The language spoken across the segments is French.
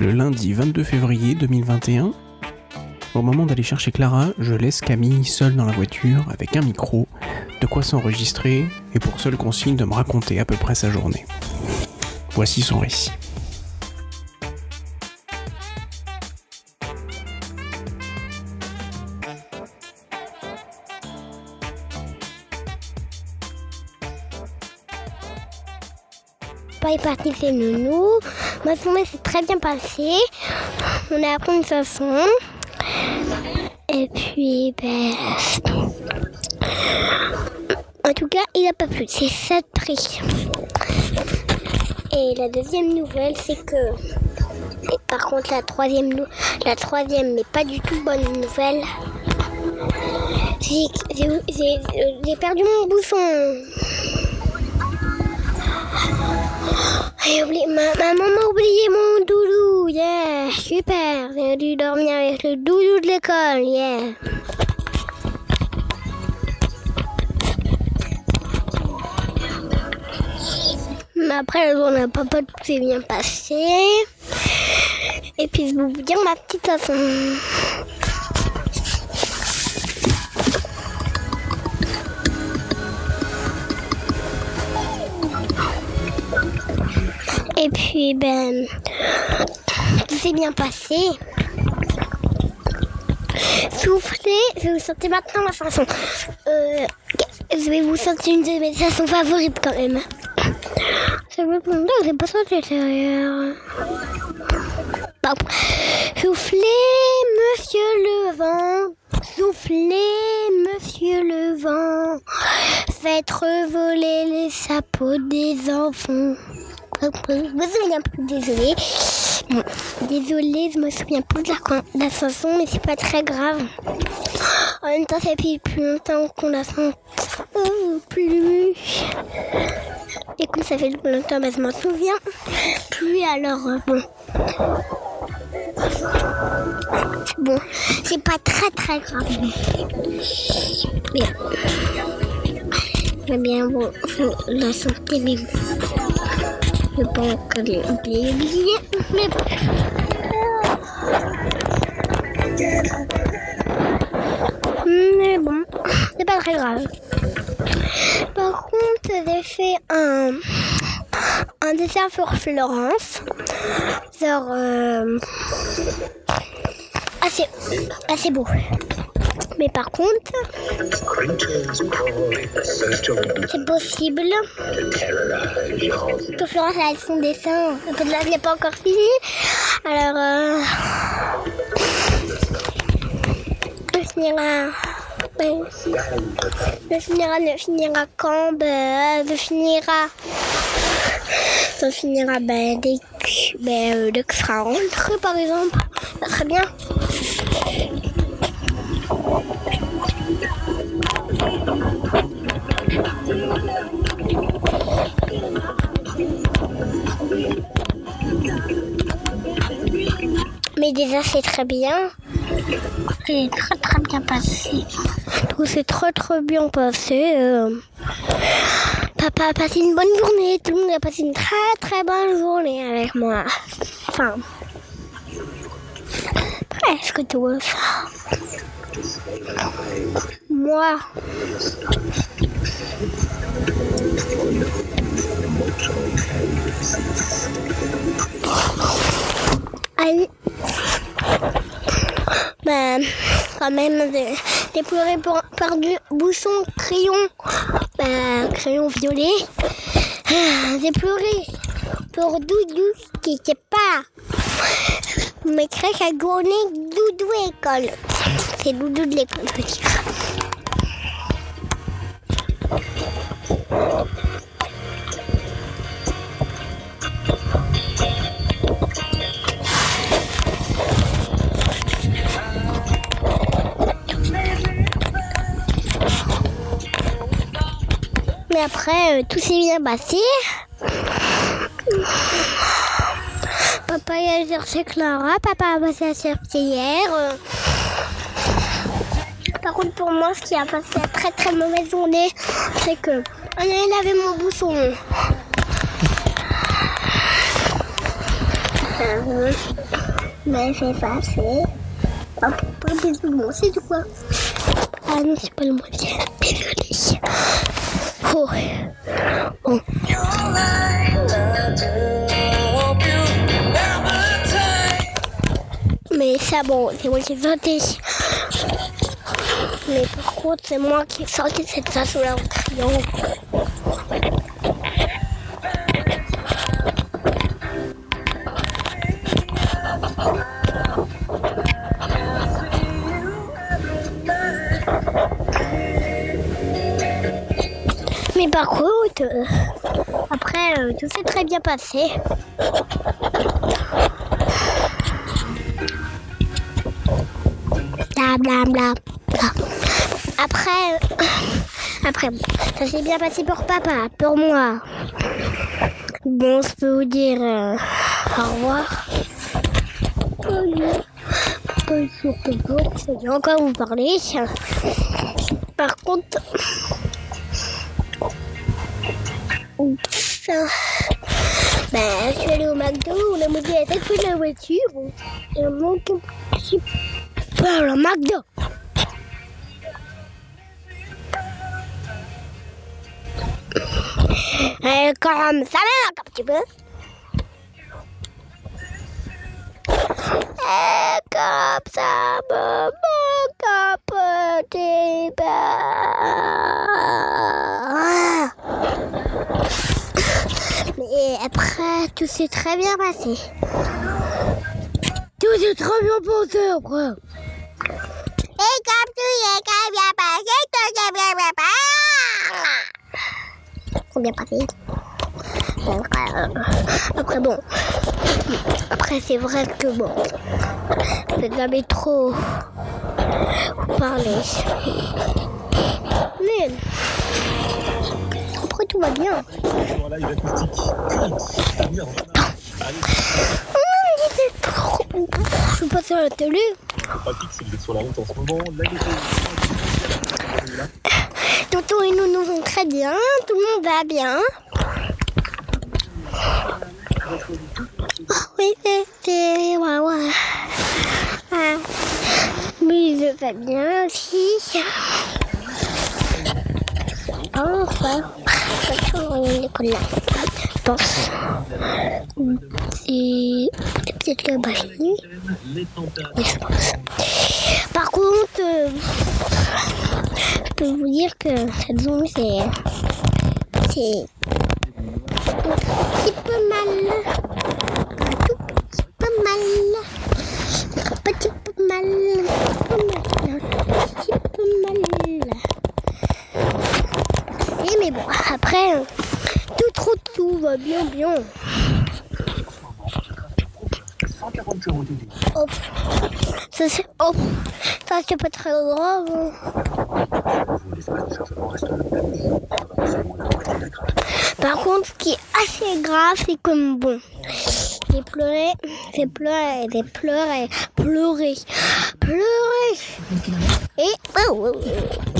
le lundi 22 février 2021. Au moment d'aller chercher Clara, je laisse Camille seule dans la voiture avec un micro, de quoi s'enregistrer et pour seule consigne de me raconter à peu près sa journée. Voici son récit. Pas est parti chez Nounou. Ma journée s'est très bien passée. On a appris une chanson. Et puis, ben. En tout cas, il n'a pas plu. C'est ça de prix. Et la deuxième nouvelle, c'est que. et par contre, la troisième, la troisième, mais pas du tout bonne nouvelle. J'ai perdu mon bouchon. Oublié, ma, ma maman m'a oublié mon doudou, yeah, super, j'ai dû dormir avec le doudou de l'école, yeah. Mais après, la journée pas tout s'est bien passé. Et puis, je dire ma petite façon. Et puis, ben, tout s'est bien passé. Soufflez, je vais vous chanter maintenant ma chanson. Euh, je vais vous chanter une de mes chansons favorites quand même. Ça me prend je n'ai pas derrière. Bon. Soufflez, monsieur le vent. Soufflez, monsieur le vent. Faites revoler les chapeaux des enfants. Je me souviens plus, désolée. Bon, je me souviens plus de la, de la chanson, mais c'est pas très grave. En même temps, ça fait plus longtemps qu'on la sent plus. Et comme ça fait longtemps, ben, je m'en souviens plus. Alors, euh, bon. Bon, c'est pas très très grave. Mais, mais bien, bon, la santé, mais je pense que j'ai oublié, mais mais bon, c'est pas très grave. Par contre, j'ai fait un, un dessin sur Florence. Genre, euh, assez, assez beau. Mais par contre, c'est possible que Florence a son dessin. Peut-être l'ai pas encore fini. Alors, euh, elle finira. ouais. Finira, finira quand ben, Elle finira. Ça finira ben, dès que, ben, euh, dès que sera rentré, par exemple. Serait bien. C'est très bien. C'est très très bien passé. Tout s'est très très bien passé. euh. Papa a passé une bonne journée. Tout le monde a passé une très très bonne journée avec moi. Enfin, presque tout ça. Moi. Allez. Ben, même, j'ai pleuré pour perdu bouchon, crayon, ben, crayon violet. Ah, pleuré pour Doudou qui n'était pas. Mais crèche a gourné Doudou à l'école. C'est Doudou de l'école, je après, euh, tout s'est bien passé. Papa a cherché Clara, papa a passé à chercher hier. Par contre, pour moi, ce qui a passé une très très mauvaise journée, c'est que on allait laver mon bouchon. Euh, Mais c'est hop, bon, c'est du quoi? Ah non, c'est pas le. Oh. Mais ça, bon, c'est moi qui ai sauté. Mais par contre, c'est moi qui ai sorti cette façon-là en criant. Par contre, après, euh, tout s'est très bien passé. Bla. Après, euh, après, ça s'est bien passé pour papa, pour moi. Bon, je peux vous dire euh, au revoir. Bonjour. Bonjour. Je vais encore vous parler. Par contre, Oups. Ben, je suis allée au McDo, on a monté à tête de la voiture. Et on petit peu le McDo. Et comme ça manque un petit peu. Et comme ça me manque un petit peu. Mais après, tout s'est très bien passé. Tout s'est très bien passé après. Et comme tout s'est très bien passé, tout s'est bien passé. C'est bien passé. Après, bon. Après, c'est vrai que bon. Je jamais trop parler. Mais. Tout va bien. Oh, c'est trop bon. Je passe à la télé. pratique, c'est que sur la route en ce moment. Tonton et nous nous vont très bien. Tout le monde va bien. Oh, oui, c'est-. Ouais, ouais. Ah. Mais je vais bien aussi. Oh, Enfin, pense. Et peut-être les températures. Oui, je pense. Par contre, euh, je peux vous dire que cette zone, c'est. C'est. Un petit peu mal. Un tout petit peu mal. Un petit peu mal. Un petit peu mal. Et mais bon, après, tout trop tout va bien, bien. 140 euros de Hop. Ça, c'est. Hop. Ça, c'est pas très grave. hein. Par contre, ce qui est assez grave, c'est comme bon. J'ai pleuré, j'ai pleuré, j'ai pleuré, pleuré, pleuré. Et. Oh, oh, oh.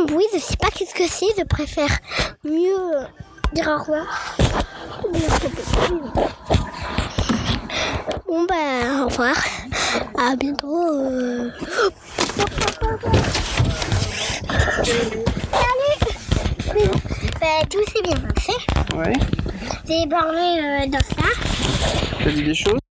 un bruit, je sais pas qu'est-ce que c'est, je préfère mieux euh, dire au revoir. Bon bah au revoir, à bientôt. euh. Salut Bah, Tout s'est bien passé. Ouais. J'ai parlé euh, dans ça. T'as dit des choses?